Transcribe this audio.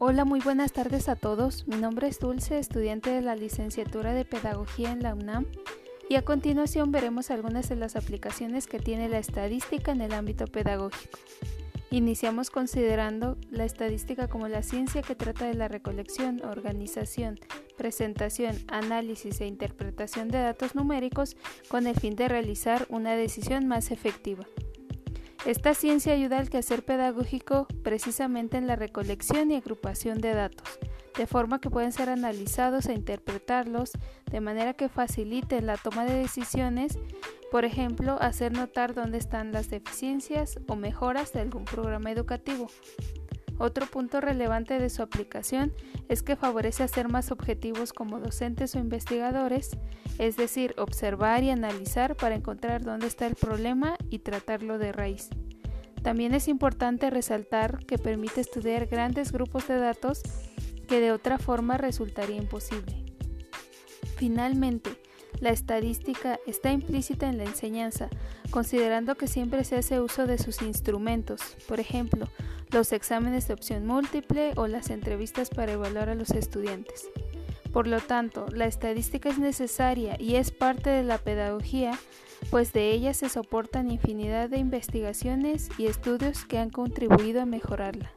Hola, muy buenas tardes a todos. Mi nombre es Dulce, estudiante de la licenciatura de Pedagogía en la UNAM, y a continuación veremos algunas de las aplicaciones que tiene la estadística en el ámbito pedagógico. Iniciamos considerando la estadística como la ciencia que trata de la recolección, organización, presentación, análisis e interpretación de datos numéricos con el fin de realizar una decisión más efectiva. Esta ciencia ayuda al quehacer pedagógico precisamente en la recolección y agrupación de datos, de forma que pueden ser analizados e interpretarlos de manera que facilite la toma de decisiones, por ejemplo, hacer notar dónde están las deficiencias o mejoras de algún programa educativo. Otro punto relevante de su aplicación es que favorece hacer más objetivos como docentes o investigadores, es decir, observar y analizar para encontrar dónde está el problema y tratarlo de raíz. También es importante resaltar que permite estudiar grandes grupos de datos que de otra forma resultaría imposible. Finalmente, la estadística está implícita en la enseñanza, considerando que siempre se hace uso de sus instrumentos, por ejemplo, los exámenes de opción múltiple o las entrevistas para evaluar a los estudiantes. Por lo tanto, la estadística es necesaria y es parte de la pedagogía, pues de ella se soportan infinidad de investigaciones y estudios que han contribuido a mejorarla.